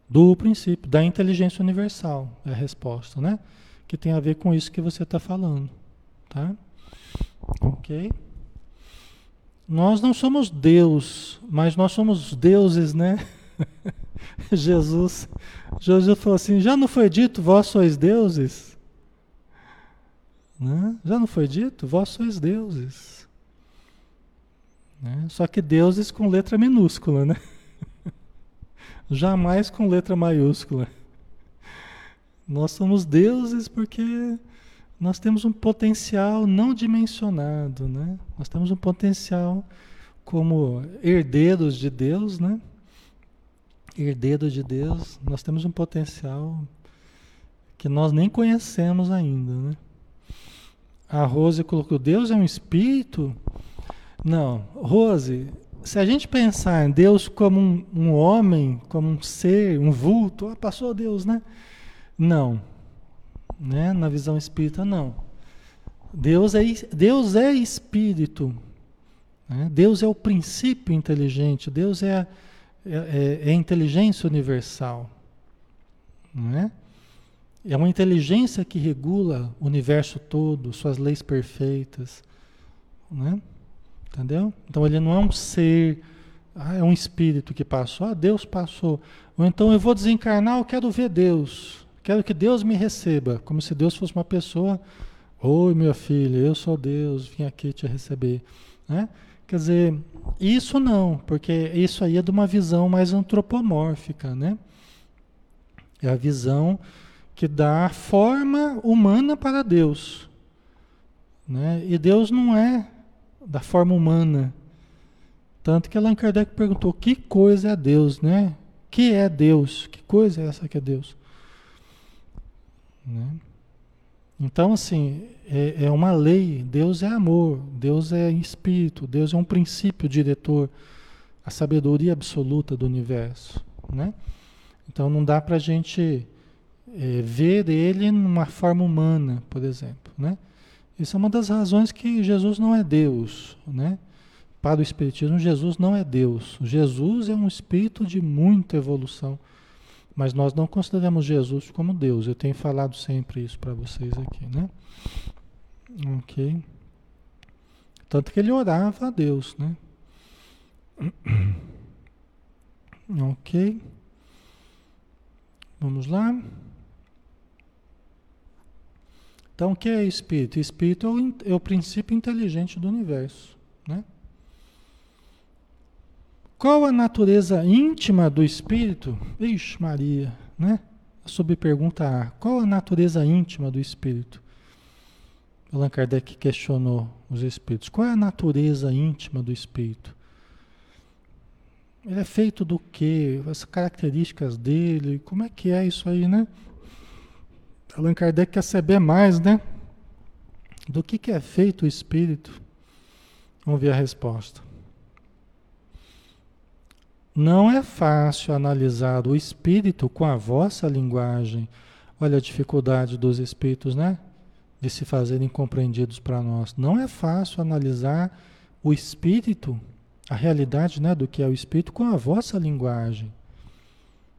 Do princípio, da inteligência universal, é a resposta, né? Que tem a ver com isso que você está falando, tá? Ok? Nós não somos Deus, mas nós somos deuses, né? Jesus, Jesus falou assim: já não foi dito, vós sois deuses? Né? Já não foi dito, vós sois deuses. Né? Só que deuses com letra minúscula, né? jamais com letra maiúscula. Nós somos deuses porque nós temos um potencial não dimensionado, né? Nós temos um potencial como herdeiros de Deus, né? Herdeiros de Deus, nós temos um potencial que nós nem conhecemos ainda, né? A Rose colocou: Deus é um espírito? Não, Rose, se a gente pensar em Deus como um, um homem, como um ser, um vulto, ah, passou Deus, né? Não. Né? Na visão espírita, não. Deus é, Deus é espírito. Né? Deus é o princípio inteligente. Deus é, é, é, é inteligência universal. Não é? Uma inteligência que regula o universo todo, suas leis perfeitas. Né? Entendeu? Então ele não é um ser, ah, é um espírito que passou. Ah, Deus passou. Ou então eu vou desencarnar, eu quero ver Deus. Quero que Deus me receba, como se Deus fosse uma pessoa. Oi, meu filho, eu sou Deus, vim aqui te receber. Né? Quer dizer, isso não, porque isso aí é de uma visão mais antropomórfica, né? É a visão que dá forma humana para Deus. Né? E Deus não é da forma humana. Tanto que Allan Kardec perguntou: que coisa é Deus, né? Que é Deus? Que coisa é essa que é Deus? Né? Então, assim, é, é, uma lei. Deus é amor, Deus é espírito, Deus é um princípio diretor, a sabedoria absoluta do universo. Né? Então, não dá para a gente é, ver ele numa forma humana, por exemplo, né? Isso é uma das razões que Jesus não é Deus, né? Para o Espiritismo, Jesus não é Deus. Jesus é um espírito de muita evolução, mas nós não consideramos Jesus como Deus. Eu tenho falado sempre isso para vocês aqui, né? Ok. Tanto que ele orava a Deus, né? Ok. Vamos lá. Então, o que é espírito? Espírito é o, é o princípio inteligente do universo. Qual a natureza íntima do espírito? Ixi, Maria, né? Sob pergunta A. Qual a natureza íntima do espírito? Allan Kardec questionou os espíritos. Qual é a natureza íntima do espírito? Ele é feito do quê? As características dele? Como é que é isso aí, né? Allan Kardec quer saber mais, né? Do que, que é feito o espírito. Vamos ver a resposta. Não é fácil analisar o espírito com a vossa linguagem. Olha a dificuldade dos espíritos, né? De se fazerem compreendidos para nós. Não é fácil analisar o espírito, a realidade né, do que é o espírito, com a vossa linguagem.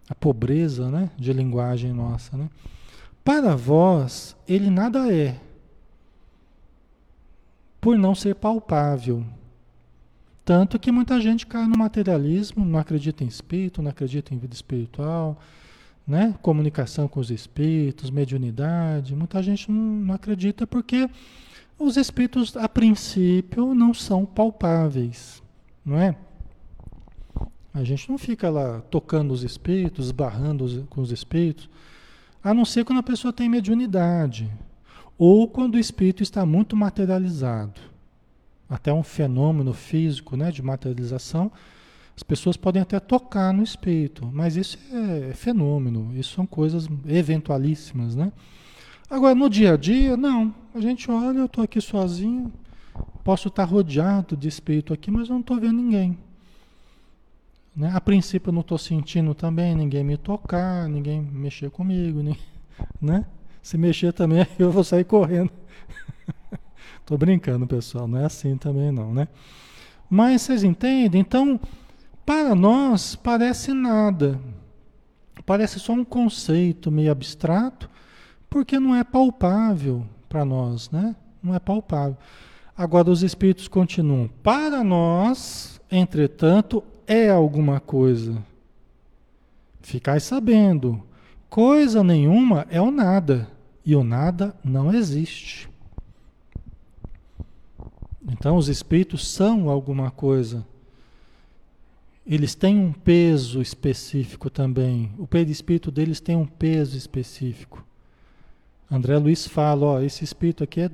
A pobreza né, de linguagem nossa, né? Para vós, ele nada é, por não ser palpável. Tanto que muita gente cai no materialismo, não acredita em espírito, não acredita em vida espiritual, né? comunicação com os espíritos, mediunidade. Muita gente não, não acredita porque os espíritos, a princípio, não são palpáveis, não é? A gente não fica lá tocando os espíritos, barrando com os espíritos. A não ser quando a pessoa tem mediunidade. Ou quando o espírito está muito materializado. Até um fenômeno físico né, de materialização. As pessoas podem até tocar no espírito, mas isso é fenômeno, isso são coisas eventualíssimas, né? Agora, no dia a dia, não. A gente olha, eu estou aqui sozinho, posso estar rodeado de espírito aqui, mas eu não estou vendo ninguém. Né? A princípio eu não estou sentindo também ninguém me tocar, ninguém mexer comigo, né? Se mexer também eu vou sair correndo. Estou brincando, pessoal, não é assim também não, né? Mas vocês entendem? Então, para nós parece nada. Parece só um conceito meio abstrato, porque não é palpável para nós, né? Não é palpável. Agora os espíritos continuam. Para nós, entretanto, é alguma coisa. Ficai sabendo, coisa nenhuma é o nada, e o nada não existe. Então, os espíritos são alguma coisa. Eles têm um peso específico também. O perispírito deles tem um peso específico. André Luiz fala: ó, esse espírito aqui é,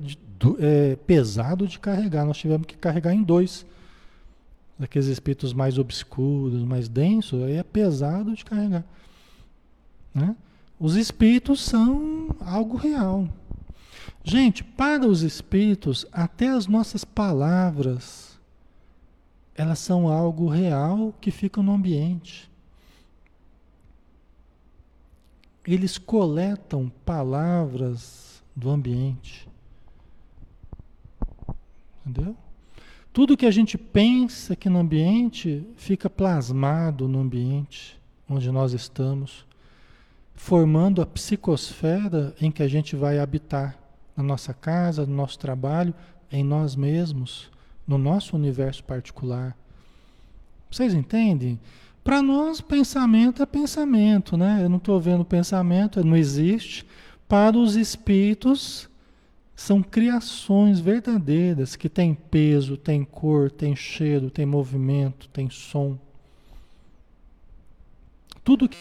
é pesado de carregar. Nós tivemos que carregar em dois daqueles espíritos mais obscuros, mais densos, aí é pesado de carregar. Né? Os espíritos são algo real. Gente, para os espíritos, até as nossas palavras, elas são algo real que fica no ambiente. eles coletam palavras do ambiente. Entendeu? Tudo que a gente pensa aqui no ambiente fica plasmado no ambiente onde nós estamos, formando a psicosfera em que a gente vai habitar na nossa casa, no nosso trabalho, em nós mesmos, no nosso universo particular. Vocês entendem? Para nós, pensamento é pensamento, né? Eu não estou vendo pensamento, não existe. Para os espíritos, são criações verdadeiras que têm peso, têm cor, têm cheiro, têm movimento, têm som. Tudo que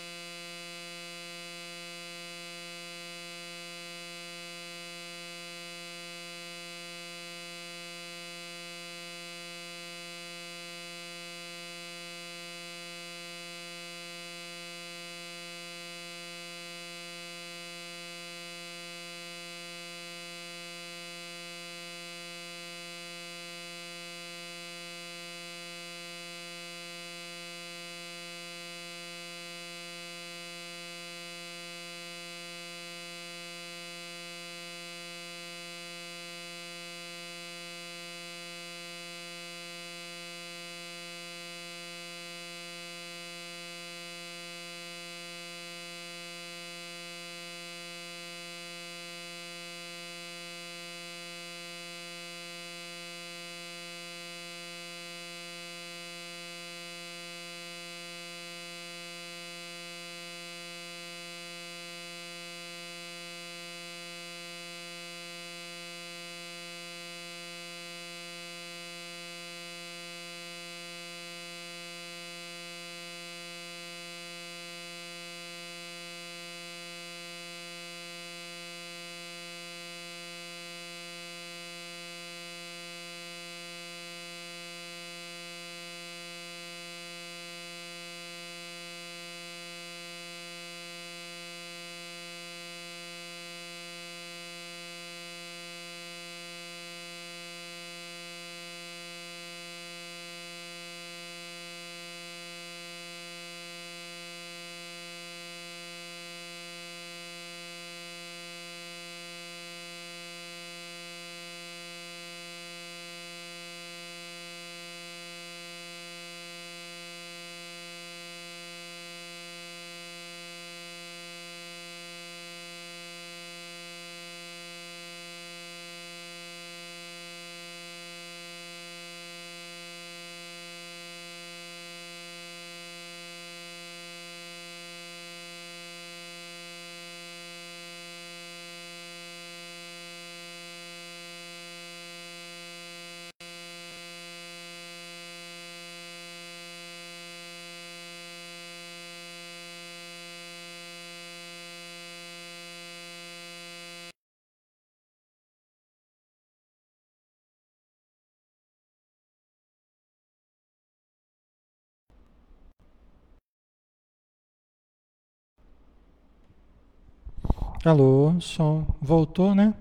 Alô, som. Voltou, né?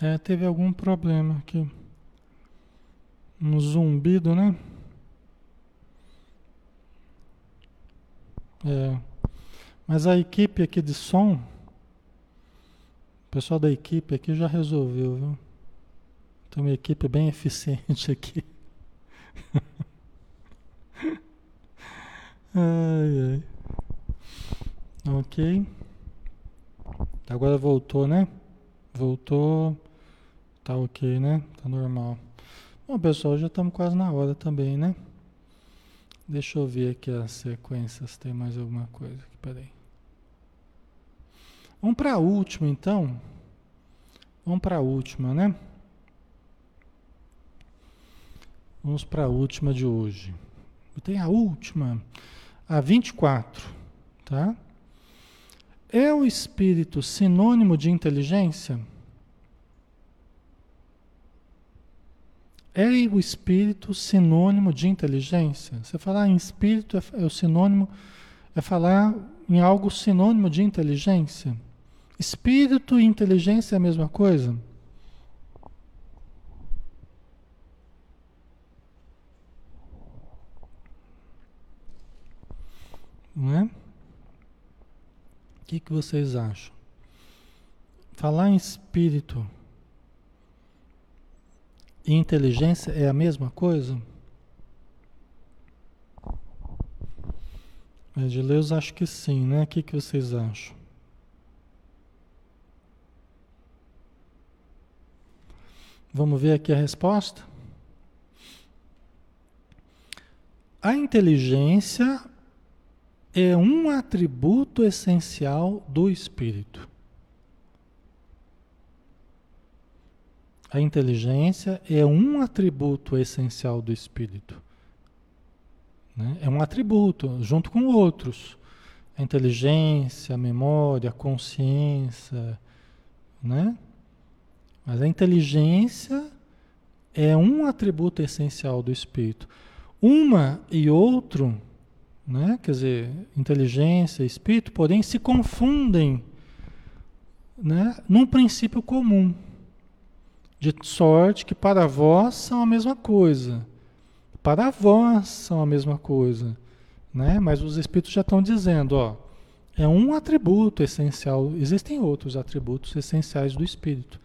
É, teve algum problema aqui. Um zumbido, né? É. Mas a equipe aqui de som, o pessoal da equipe aqui já resolveu, viu? Tem uma equipe bem eficiente aqui. ai, ai. Ok. Agora voltou, né? Voltou. Tá ok, né? Tá normal. Bom, pessoal, já estamos quase na hora também, né? Deixa eu ver aqui as sequências. Tem mais alguma coisa aqui? Peraí. Vamos para a última, então. Vamos para a última, né? Vamos para a última de hoje. Tem a última, a 24, tá? É o espírito sinônimo de inteligência? É o espírito sinônimo de inteligência? Você falar em espírito é, é o sinônimo, é falar em algo sinônimo de inteligência? Espírito e inteligência é a mesma coisa? Não é? Que, que vocês acham? Falar em espírito e inteligência é a mesma coisa? Edileus, acho que sim, né? O que, que vocês acham? Vamos ver aqui a resposta? A inteligência é um atributo essencial do espírito. A inteligência é um atributo essencial do espírito. Né? É um atributo, junto com outros. A inteligência, a memória, a consciência. Né? Mas a inteligência é um atributo essencial do espírito. Uma e outro, né? quer dizer, inteligência espírito, porém se confundem né? num princípio comum. De sorte que para vós são a mesma coisa para vós são a mesma coisa. Né? Mas os espíritos já estão dizendo, ó, é um atributo essencial. Existem outros atributos essenciais do espírito,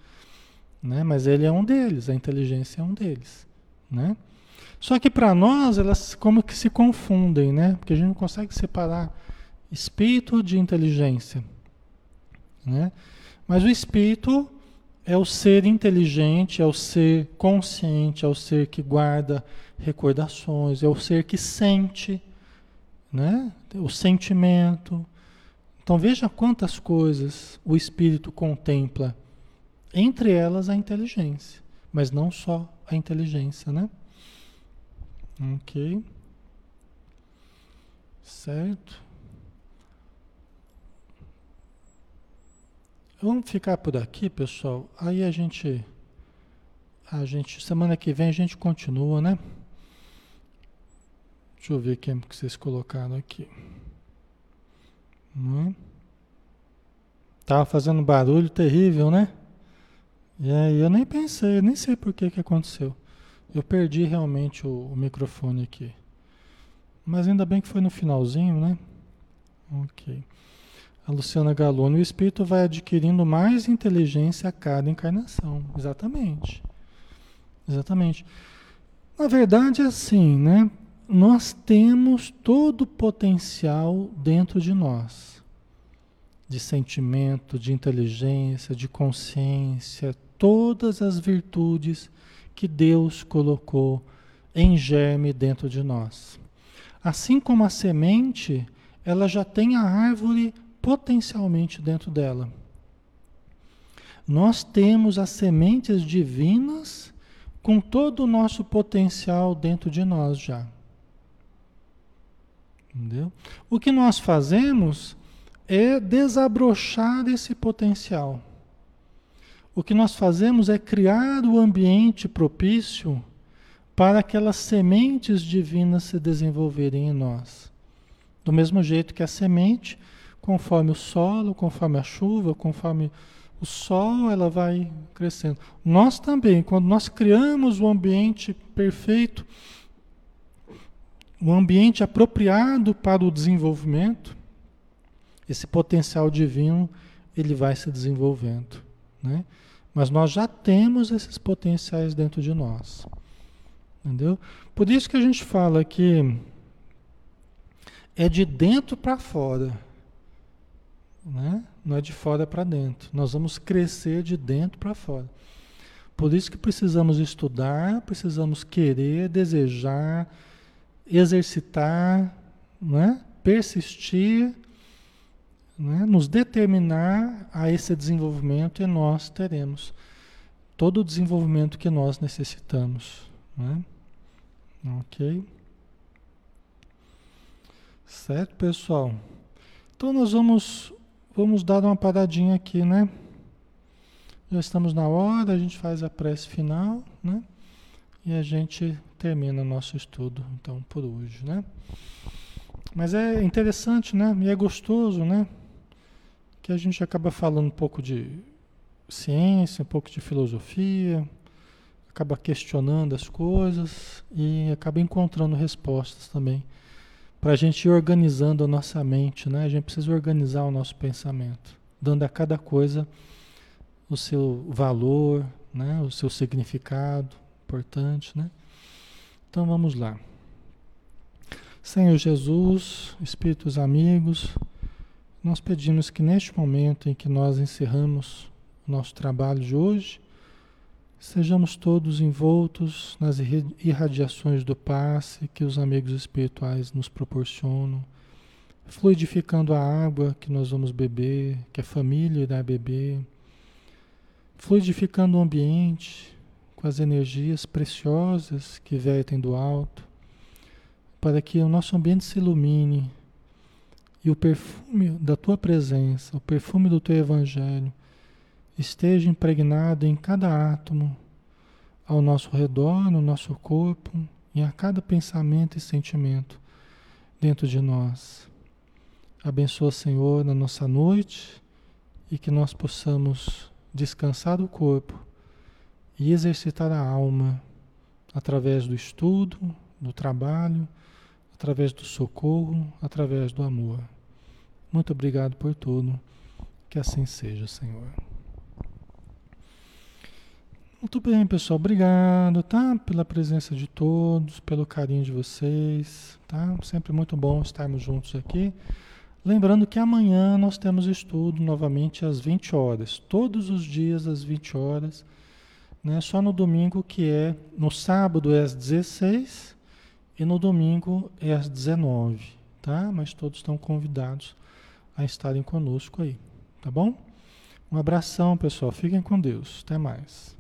né? Mas ele é um deles, a inteligência é um deles, né? Só que para nós elas como que se confundem, né? Porque a gente não consegue separar espírito de inteligência, né? Mas o espírito é o ser inteligente, é o ser consciente, é o ser que guarda recordações, é o ser que sente, né? o sentimento. Então veja quantas coisas o espírito contempla, entre elas a inteligência, mas não só a inteligência, né? Ok. Certo. Vamos ficar por aqui, pessoal. Aí a gente a gente semana que vem a gente continua, né? Deixa eu ver quem que vocês colocaram aqui. Hum. Tava fazendo barulho terrível, né? E aí eu nem pensei, nem sei por que que aconteceu. Eu perdi realmente o, o microfone aqui. Mas ainda bem que foi no finalzinho, né? Ok. A Luciana Galone, o espírito vai adquirindo mais inteligência a cada encarnação. Exatamente. Exatamente. Na verdade é assim, né? nós temos todo o potencial dentro de nós de sentimento, de inteligência, de consciência, todas as virtudes que Deus colocou em germe dentro de nós. Assim como a semente, ela já tem a árvore potencialmente dentro dela. Nós temos as sementes divinas com todo o nosso potencial dentro de nós já. Entendeu? O que nós fazemos é desabrochar esse potencial. O que nós fazemos é criar o ambiente propício para aquelas sementes divinas se desenvolverem em nós. Do mesmo jeito que a semente, conforme o solo, conforme a chuva, conforme o sol, ela vai crescendo. Nós também, quando nós criamos o ambiente perfeito, um ambiente apropriado para o desenvolvimento, esse potencial divino ele vai se desenvolvendo, né? Mas nós já temos esses potenciais dentro de nós, entendeu? Por isso que a gente fala que é de dentro para fora, né? Não é de fora para dentro. Nós vamos crescer de dentro para fora. Por isso que precisamos estudar, precisamos querer, desejar, exercitar, né? persistir, né? nos determinar a esse desenvolvimento e nós teremos todo o desenvolvimento que nós necessitamos. Né? Ok? Certo, pessoal? Então nós vamos, vamos dar uma paradinha aqui, né? Já estamos na hora, a gente faz a prece final, né? E a gente termina nosso estudo, então, por hoje, né? Mas é interessante, né? E é gostoso, né? Que a gente acaba falando um pouco de ciência, um pouco de filosofia, acaba questionando as coisas e acaba encontrando respostas também para a gente ir organizando a nossa mente, né? A gente precisa organizar o nosso pensamento, dando a cada coisa o seu valor, né? O seu significado importante, né? Então vamos lá. Senhor Jesus, Espíritos amigos, nós pedimos que neste momento em que nós encerramos o nosso trabalho de hoje, Sejamos todos envoltos nas irradiações do passe que os amigos espirituais nos proporcionam, fluidificando a água que nós vamos beber, que a família irá beber, fluidificando o ambiente com as energias preciosas que vertem do alto, para que o nosso ambiente se ilumine e o perfume da tua presença, o perfume do teu evangelho, esteja impregnado em cada átomo ao nosso redor, no nosso corpo, e a cada pensamento e sentimento dentro de nós. Abençoa, Senhor, na nossa noite e que nós possamos descansar o corpo e exercitar a alma através do estudo, do trabalho, através do socorro, através do amor. Muito obrigado por tudo. Que assim seja, Senhor. Muito bem, pessoal. Obrigado, tá? Pela presença de todos, pelo carinho de vocês, tá? Sempre muito bom estarmos juntos aqui. Lembrando que amanhã nós temos estudo novamente às 20 horas, todos os dias às 20 horas, né? Só no domingo que é, no sábado é às 16 e no domingo é às 19, tá? Mas todos estão convidados a estarem conosco aí, tá bom? Um abração, pessoal. Fiquem com Deus. Até mais.